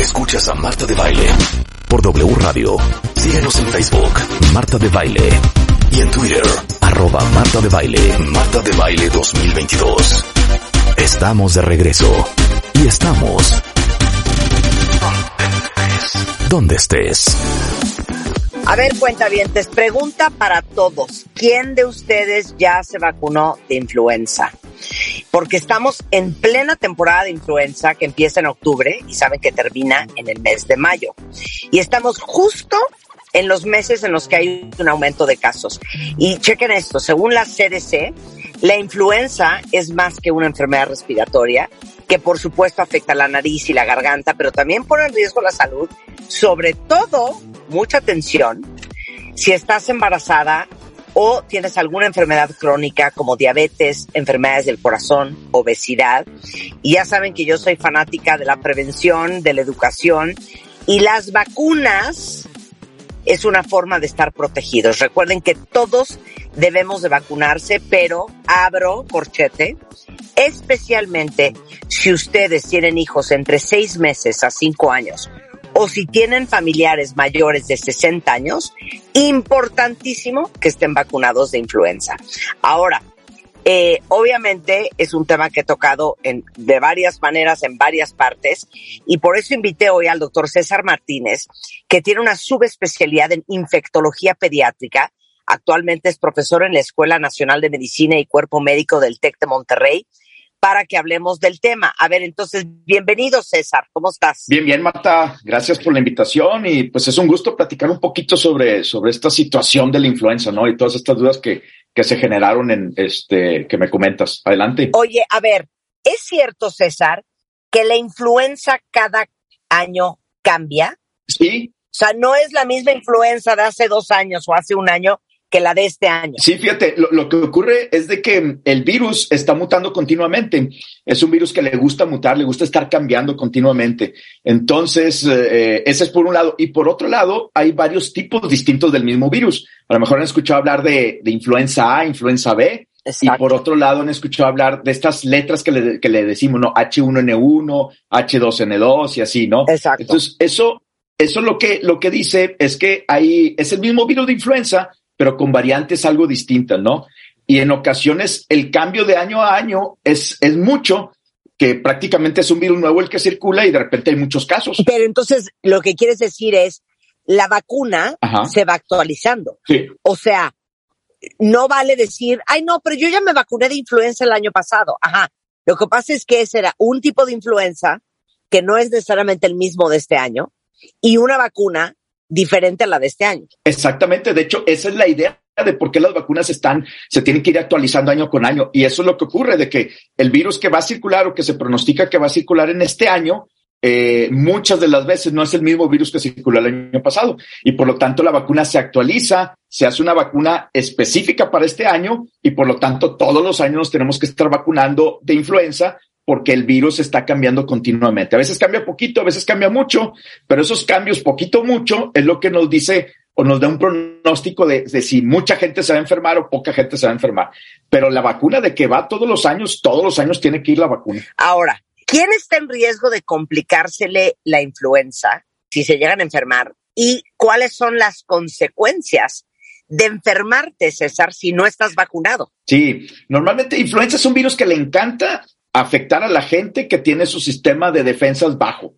Escuchas a Marta de Baile por W Radio. Síguenos en Facebook, Marta de Baile. Y en Twitter, arroba Marta de Baile, Marta de Baile 2022. Estamos de regreso. Y estamos... Donde estés. A ver, cuentavientes, pregunta para todos. ¿Quién de ustedes ya se vacunó de influenza? Porque estamos en plena temporada de influenza que empieza en octubre y saben que termina en el mes de mayo. Y estamos justo en los meses en los que hay un aumento de casos. Y chequen esto, según la CDC, la influenza es más que una enfermedad respiratoria, que por supuesto afecta la nariz y la garganta, pero también pone en riesgo la salud, sobre todo, mucha atención, si estás embarazada o tienes alguna enfermedad crónica como diabetes, enfermedades del corazón, obesidad. Y ya saben que yo soy fanática de la prevención, de la educación y las vacunas es una forma de estar protegidos. Recuerden que todos debemos de vacunarse, pero abro corchete, especialmente si ustedes tienen hijos entre seis meses a cinco años o si tienen familiares mayores de 60 años, importantísimo que estén vacunados de influenza. Ahora, eh, obviamente es un tema que he tocado en, de varias maneras en varias partes y por eso invité hoy al doctor César Martínez, que tiene una subespecialidad en infectología pediátrica. Actualmente es profesor en la Escuela Nacional de Medicina y Cuerpo Médico del TEC de Monterrey para que hablemos del tema. A ver, entonces, bienvenido César, ¿cómo estás? Bien, bien, Marta, gracias por la invitación y pues es un gusto platicar un poquito sobre, sobre esta situación de la influenza, ¿no? Y todas estas dudas que, que se generaron en este, que me comentas. Adelante. Oye, a ver, ¿es cierto, César, que la influenza cada año cambia? Sí. O sea, no es la misma influenza de hace dos años o hace un año que la de este año. Sí, fíjate, lo, que ocurre es de que el virus está mutando continuamente. Es un virus que le gusta mutar, le gusta estar cambiando continuamente. Entonces, eh, ese es por un lado. Y por otro lado, hay varios tipos distintos del mismo virus. A lo mejor han escuchado hablar de, influenza A, influenza B. Y por otro lado, han escuchado hablar de estas letras que le, que le decimos, ¿no? H1N1, H2N2 y así, ¿no? Exacto. Entonces, eso, eso lo que, lo que dice es que hay, es el mismo virus de influenza, pero con variantes algo distintas, ¿no? Y en ocasiones el cambio de año a año es, es mucho, que prácticamente es un virus nuevo el que circula y de repente hay muchos casos. Pero entonces lo que quieres decir es, la vacuna se va actualizando. Sí. O sea, no vale decir, ay no, pero yo ya me vacuné de influenza el año pasado. Ajá. Lo que pasa es que ese era un tipo de influenza que no es necesariamente el mismo de este año y una vacuna diferente a la de este año. Exactamente, de hecho, esa es la idea de por qué las vacunas están, se tienen que ir actualizando año con año. Y eso es lo que ocurre, de que el virus que va a circular o que se pronostica que va a circular en este año, eh, muchas de las veces no es el mismo virus que circuló el año pasado. Y por lo tanto la vacuna se actualiza, se hace una vacuna específica para este año y por lo tanto todos los años nos tenemos que estar vacunando de influenza porque el virus está cambiando continuamente. A veces cambia poquito, a veces cambia mucho, pero esos cambios poquito mucho es lo que nos dice o nos da un pronóstico de, si mucha gente se va a enfermar o poca gente se va a enfermar. Pero la vacuna de que va todos los años, todos los años tiene que ir la vacuna. Ahora, ¿quién está en riesgo de complicársele la influenza si se llegan a enfermar? ¿Y cuáles son las consecuencias de enfermarte, César, si no estás vacunado? Sí, normalmente influenza es un virus que le encanta afectar a la gente que tiene su sistema de defensas bajo.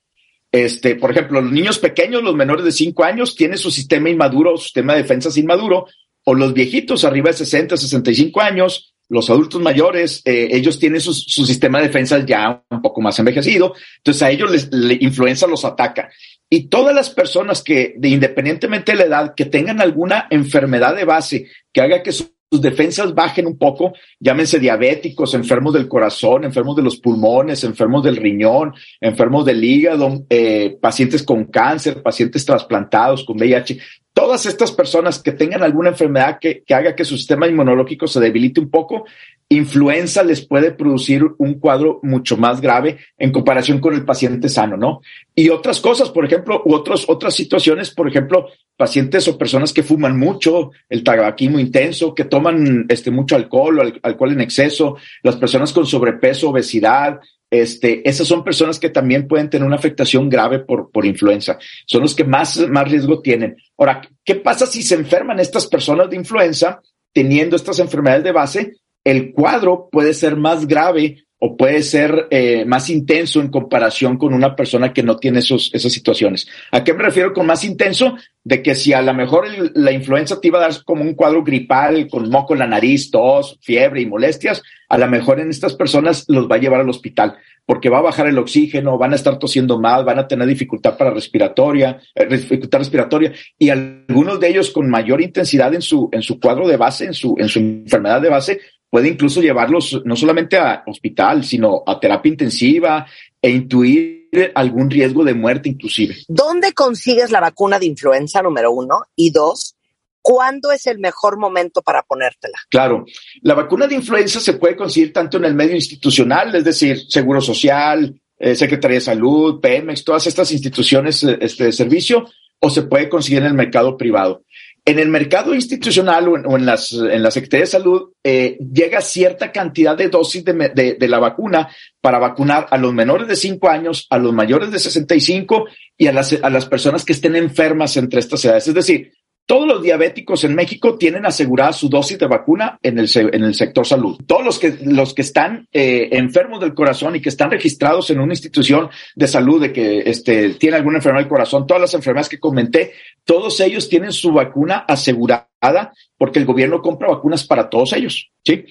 Este, por ejemplo, los niños pequeños, los menores de 5 años, tienen su sistema inmaduro, su sistema de defensas inmaduro, o los viejitos arriba de 60, 65 años, los adultos mayores, eh, ellos tienen su, sistema de defensas ya un poco más envejecido, entonces a ellos les, influenza los ataca. Y todas las personas que, de, independientemente de la edad, que tengan alguna enfermedad de base que haga que su defensas bajen un poco, llámense diabéticos, enfermos del corazón, enfermos de los pulmones, enfermos del riñón, enfermos del hígado, eh, pacientes con cáncer, pacientes trasplantados con VIH, todas estas personas que tengan alguna enfermedad que, que, haga que su sistema inmunológico se debilite un poco, influenza les puede producir un cuadro mucho más grave en comparación con el paciente sano, ¿no? Y otras cosas, por ejemplo, u otros, otras situaciones, por ejemplo, pacientes o personas que fuman mucho, el tabaquismo intenso, que toman este, mucho alcohol o alcohol en exceso, las personas con sobrepeso, obesidad, este, esas son personas que también pueden tener una afectación grave por, por influenza. Son los que más, más riesgo tienen. Ahora, ¿qué pasa si se enferman estas personas de influenza teniendo estas enfermedades de base? El cuadro puede ser más grave o puede ser eh, más intenso en comparación con una persona que no tiene esos, esas situaciones. ¿A qué me refiero con más intenso? De que si a lo mejor la influenza te iba a dar como un cuadro gripal con moco en la nariz, tos, fiebre y molestias, a lo mejor en estas personas los va a llevar al hospital porque va a bajar el oxígeno, van a estar tosiendo más, van a tener dificultad para respiratoria, eh, dificultad respiratoria y algunos de ellos con mayor intensidad en su, en su cuadro de base, en su, en su enfermedad de base, puede incluso llevarlos no solamente a hospital, sino a terapia intensiva e intuir algún riesgo de muerte inclusive. ¿Dónde consigues la vacuna de influenza número uno? Y dos, ¿cuándo es el mejor momento para ponértela? Claro, la vacuna de influenza se puede conseguir tanto en el medio institucional, es decir, Seguro Social, eh, Secretaría de Salud, Pemex, todas estas instituciones este, de servicio, o se puede conseguir en el mercado privado. En el mercado institucional o en, o en las, en la de Salud eh, llega cierta cantidad de dosis de, de, de, la vacuna para vacunar a los menores de 5 años, a los mayores de 65 y a las, a las personas que estén enfermas entre estas edades. Es decir, todos los diabéticos en México tienen asegurada su dosis de vacuna en el, en el sector salud. Todos los que, los que están eh, enfermos del corazón y que están registrados en una institución de salud de que este, tiene alguna enfermedad del corazón, todas las enfermedades que comenté, todos ellos tienen su vacuna asegurada porque el gobierno compra vacunas para todos ellos. ¿sí?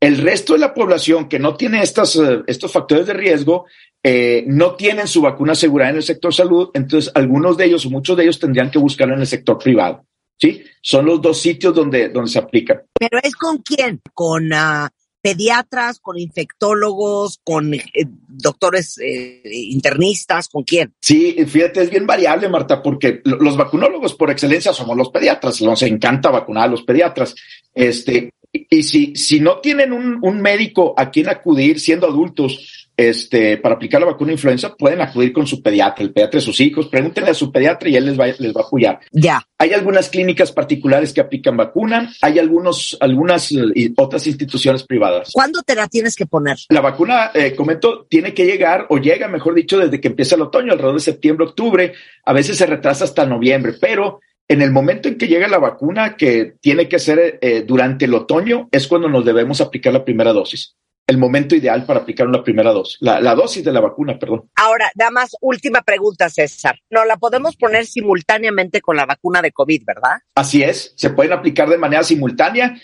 El resto de la población que no tiene estas, uh, estos factores de riesgo eh, no tienen su vacuna asegurada en el sector salud, entonces algunos de ellos o muchos de ellos tendrían que buscarla en el sector privado. ¿Sí? Son los dos sitios donde, donde se aplican. ¿Pero es con quién? ¿Con uh, pediatras, con infectólogos, con eh, doctores eh, internistas? ¿Con quién? Sí, fíjate, es bien variable, Marta, porque los vacunólogos por excelencia somos los pediatras. Nos encanta vacunar a los pediatras. Este, y si, si no tienen un, un médico a quien acudir siendo adultos, este, para aplicar la vacuna de influenza, pueden acudir con su pediatra, el pediatra de sus hijos, pregúntenle a su pediatra y él les va, les va a apoyar. Ya. Hay algunas clínicas particulares que aplican vacuna, hay algunos, algunas y otras instituciones privadas. ¿Cuándo te la tienes que poner? La vacuna, eh, comento, tiene que llegar, o llega, mejor dicho, desde que empieza el otoño, alrededor de septiembre, octubre, a veces se retrasa hasta noviembre, pero en el momento en que llega la vacuna, que tiene que ser eh, durante el otoño, es cuando nos debemos aplicar la primera dosis el momento ideal para aplicar una primera dosis, la, la, dosis de la vacuna, perdón. Ahora, nada más, última pregunta, César. No la podemos poner simultáneamente con la vacuna de COVID, ¿verdad? Así es, se pueden aplicar de manera simultánea.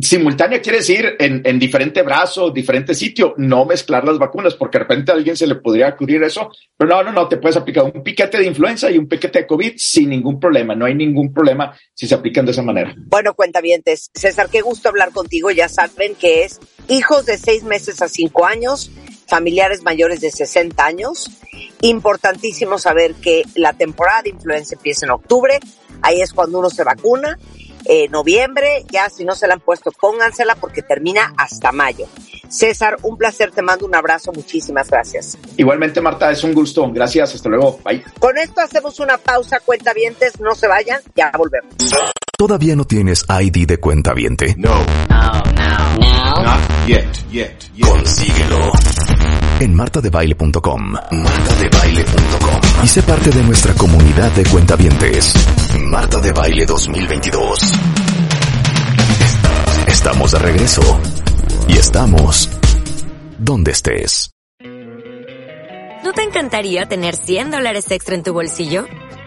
Simultánea quiere decir en, en diferente brazo, diferente sitio, no mezclar las vacunas, porque de repente a alguien se le podría ocurrir eso. Pero no, no, no, te puedes aplicar un piquete de influenza y un piquete de COVID sin ningún problema. No hay ningún problema si se aplican de esa manera. Bueno, cuentavientes, César, qué gusto hablar contigo. Ya saben que es hijos de seis meses a cinco años, familiares mayores de 60 años. Importantísimo saber que la temporada de influenza empieza en octubre. Ahí es cuando uno se vacuna eh, noviembre, ya si no se la han puesto, póngansela porque termina hasta mayo. César, un placer, te mando un abrazo, muchísimas gracias. Igualmente, Marta, es un gusto. Gracias, hasta luego. Bye. Con esto hacemos una pausa, cuentavientes, no se vayan, ya volvemos. ¿Todavía no tienes ID de cuentaviente? No. No, no, no. Not yet, yet, yet. Consíguelo en martadebaile.com. Martadebaile.com. Y sé parte de nuestra comunidad de cuentavientes. Marta de Baile 2022. Estamos de regreso. Y estamos donde estés. ¿No te encantaría tener 100 dólares extra en tu bolsillo?